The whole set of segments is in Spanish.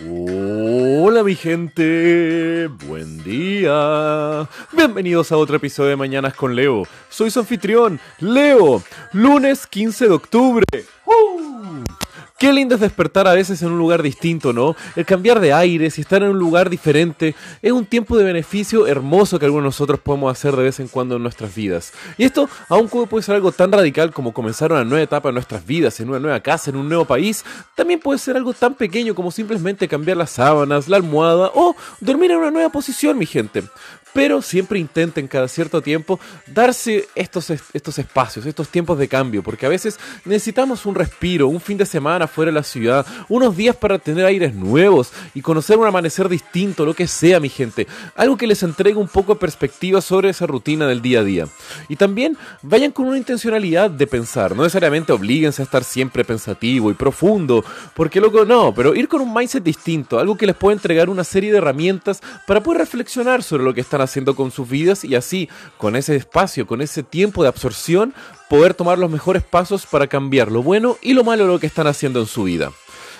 Hola mi gente, buen día. Bienvenidos a otro episodio de Mañanas con Leo. Soy su anfitrión, Leo, lunes 15 de octubre. Qué lindo es despertar a veces en un lugar distinto, ¿no? El cambiar de aires y estar en un lugar diferente es un tiempo de beneficio hermoso que algunos de nosotros podemos hacer de vez en cuando en nuestras vidas. Y esto, aun puede ser algo tan radical como comenzar una nueva etapa en nuestras vidas, en una nueva casa, en un nuevo país, también puede ser algo tan pequeño como simplemente cambiar las sábanas, la almohada o dormir en una nueva posición, mi gente pero siempre intenten cada cierto tiempo darse estos, estos espacios, estos tiempos de cambio, porque a veces necesitamos un respiro, un fin de semana fuera de la ciudad, unos días para tener aires nuevos y conocer un amanecer distinto, lo que sea, mi gente, algo que les entregue un poco de perspectiva sobre esa rutina del día a día. Y también vayan con una intencionalidad de pensar, no necesariamente oblíguense a estar siempre pensativo y profundo, porque luego no, pero ir con un mindset distinto, algo que les pueda entregar una serie de herramientas para poder reflexionar sobre lo que están haciendo con sus vidas y así, con ese espacio, con ese tiempo de absorción, poder tomar los mejores pasos para cambiar lo bueno y lo malo de lo que están haciendo en su vida.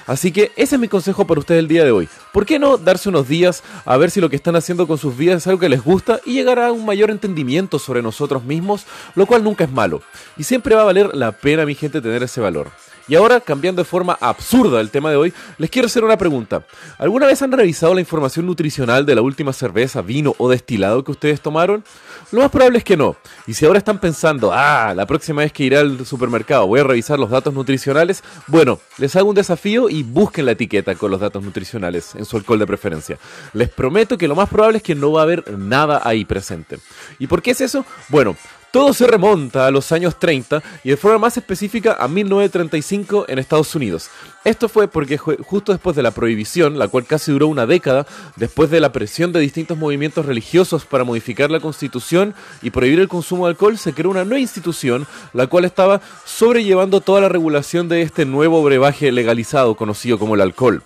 Así que ese es mi consejo para ustedes el día de hoy. ¿Por qué no darse unos días a ver si lo que están haciendo con sus vidas es algo que les gusta y llegar a un mayor entendimiento sobre nosotros mismos, lo cual nunca es malo. Y siempre va a valer la pena, mi gente, tener ese valor. Y ahora, cambiando de forma absurda el tema de hoy, les quiero hacer una pregunta. ¿Alguna vez han revisado la información nutricional de la última cerveza, vino o destilado que ustedes tomaron? Lo más probable es que no. Y si ahora están pensando, ah, la próxima vez que iré al supermercado voy a revisar los datos nutricionales, bueno, les hago un desafío y busquen la etiqueta con los datos nutricionales en su alcohol de preferencia. Les prometo que lo más probable es que no va a haber nada ahí presente. ¿Y por qué es eso? Bueno, todo se remonta a los años 30 y de forma más específica a 1935 en Estados Unidos. Esto fue porque justo después de la prohibición, la cual casi duró una década, después de la presión de distintos movimientos religiosos para modificar la constitución y prohibir el consumo de alcohol, se creó una nueva institución, la cual estaba sobrellevando toda la regulación de este nuevo brebaje legalizado conocido como el alcohol.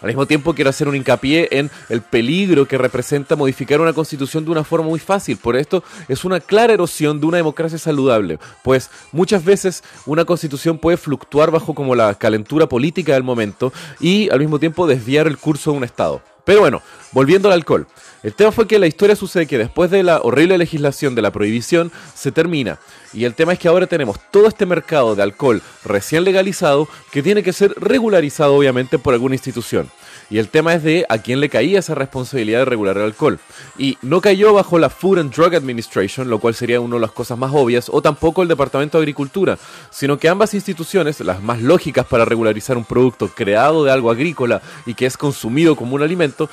Al mismo tiempo quiero hacer un hincapié en el peligro que representa modificar una constitución de una forma muy fácil. Por esto es una clara erosión de una democracia saludable, pues muchas veces una constitución puede fluctuar bajo como la calentura política del momento y al mismo tiempo desviar el curso de un Estado. Pero bueno, volviendo al alcohol. El tema fue que la historia sucede que después de la horrible legislación de la prohibición se termina. Y el tema es que ahora tenemos todo este mercado de alcohol recién legalizado que tiene que ser regularizado obviamente por alguna institución. Y el tema es de a quién le caía esa responsabilidad de regular el alcohol. Y no cayó bajo la Food and Drug Administration, lo cual sería una de las cosas más obvias, o tampoco el Departamento de Agricultura, sino que ambas instituciones, las más lógicas para regularizar un producto creado de algo agrícola y que es consumido como un alimento,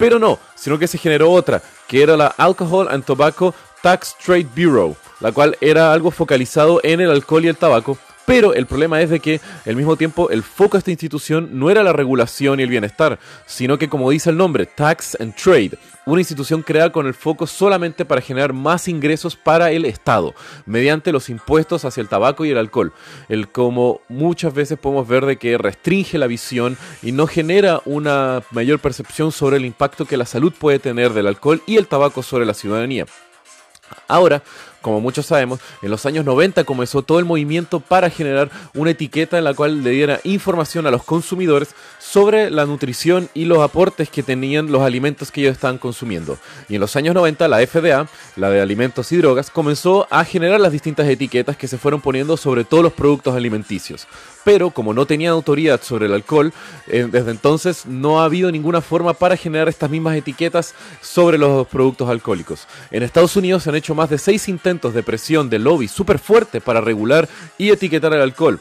pero no, sino que se generó otra, que era la Alcohol and Tobacco Tax Trade Bureau, la cual era algo focalizado en el alcohol y el tabaco, pero el problema es de que al mismo tiempo el foco de esta institución no era la regulación y el bienestar, sino que como dice el nombre, Tax and Trade, una institución creada con el foco solamente para generar más ingresos para el Estado, mediante los impuestos hacia el tabaco y el alcohol, el como muchas veces podemos ver de que restringe la visión y no genera una mayor percepción sobre el impacto que la salud puede tener del alcohol y el tabaco sobre la ciudadanía. Ahora, como muchos sabemos, en los años 90 comenzó todo el movimiento para generar una etiqueta en la cual le diera información a los consumidores sobre la nutrición y los aportes que tenían los alimentos que ellos estaban consumiendo. Y en los años 90 la FDA, la de alimentos y drogas, comenzó a generar las distintas etiquetas que se fueron poniendo sobre todos los productos alimenticios pero como no tenía autoridad sobre el alcohol, eh, desde entonces no ha habido ninguna forma para generar estas mismas etiquetas sobre los productos alcohólicos. En Estados Unidos se han hecho más de seis intentos de presión de lobby súper fuerte para regular y etiquetar el alcohol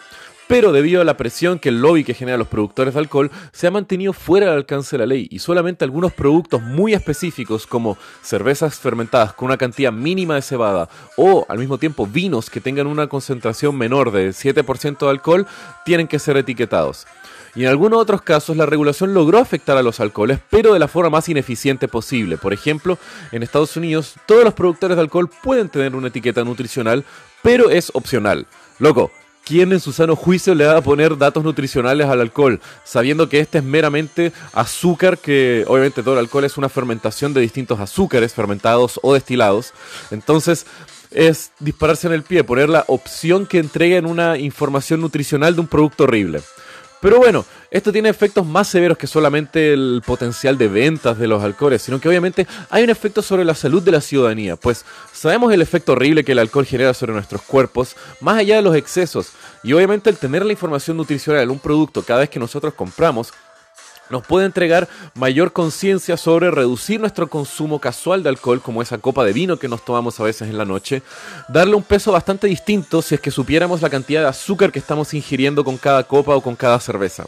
pero debido a la presión que el lobby que genera los productores de alcohol se ha mantenido fuera del alcance de la ley y solamente algunos productos muy específicos como cervezas fermentadas con una cantidad mínima de cebada o al mismo tiempo vinos que tengan una concentración menor de 7% de alcohol tienen que ser etiquetados. Y en algunos otros casos la regulación logró afectar a los alcoholes, pero de la forma más ineficiente posible. Por ejemplo, en Estados Unidos todos los productores de alcohol pueden tener una etiqueta nutricional, pero es opcional. Loco, ¿Quién en su sano juicio le va a poner datos nutricionales al alcohol? Sabiendo que este es meramente azúcar, que obviamente todo el alcohol es una fermentación de distintos azúcares, fermentados o destilados. Entonces, es dispararse en el pie, poner la opción que entreguen una información nutricional de un producto horrible. Pero bueno, esto tiene efectos más severos que solamente el potencial de ventas de los alcoholes, sino que obviamente hay un efecto sobre la salud de la ciudadanía, pues sabemos el efecto horrible que el alcohol genera sobre nuestros cuerpos, más allá de los excesos, y obviamente el tener la información nutricional en un producto cada vez que nosotros compramos, nos puede entregar mayor conciencia sobre reducir nuestro consumo casual de alcohol, como esa copa de vino que nos tomamos a veces en la noche, darle un peso bastante distinto si es que supiéramos la cantidad de azúcar que estamos ingiriendo con cada copa o con cada cerveza.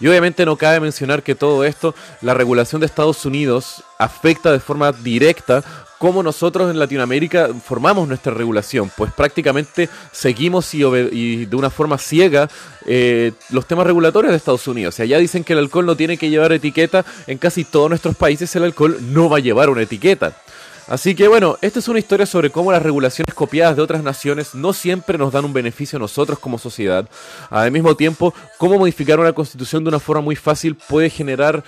Y obviamente no cabe mencionar que todo esto, la regulación de Estados Unidos afecta de forma directa cómo nosotros en Latinoamérica formamos nuestra regulación, pues prácticamente seguimos y, de una forma ciega eh, los temas regulatorios de Estados Unidos. Ya dicen que el alcohol no tiene que llevar etiqueta, en casi todos nuestros países el alcohol no va a llevar una etiqueta. Así que bueno, esta es una historia sobre cómo las regulaciones copiadas de otras naciones no siempre nos dan un beneficio a nosotros como sociedad. Al mismo tiempo, cómo modificar una constitución de una forma muy fácil puede generar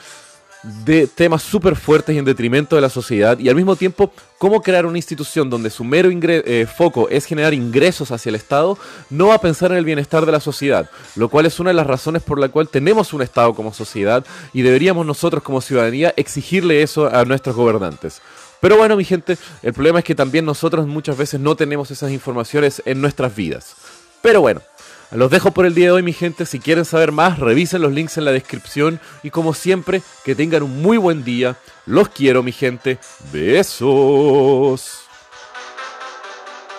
de temas súper fuertes y en detrimento de la sociedad y al mismo tiempo cómo crear una institución donde su mero eh, foco es generar ingresos hacia el Estado no va a pensar en el bienestar de la sociedad, lo cual es una de las razones por la cual tenemos un Estado como sociedad y deberíamos nosotros como ciudadanía exigirle eso a nuestros gobernantes. Pero bueno, mi gente, el problema es que también nosotros muchas veces no tenemos esas informaciones en nuestras vidas. Pero bueno, los dejo por el día de hoy, mi gente. Si quieren saber más, revisen los links en la descripción. Y como siempre, que tengan un muy buen día. Los quiero, mi gente. Besos.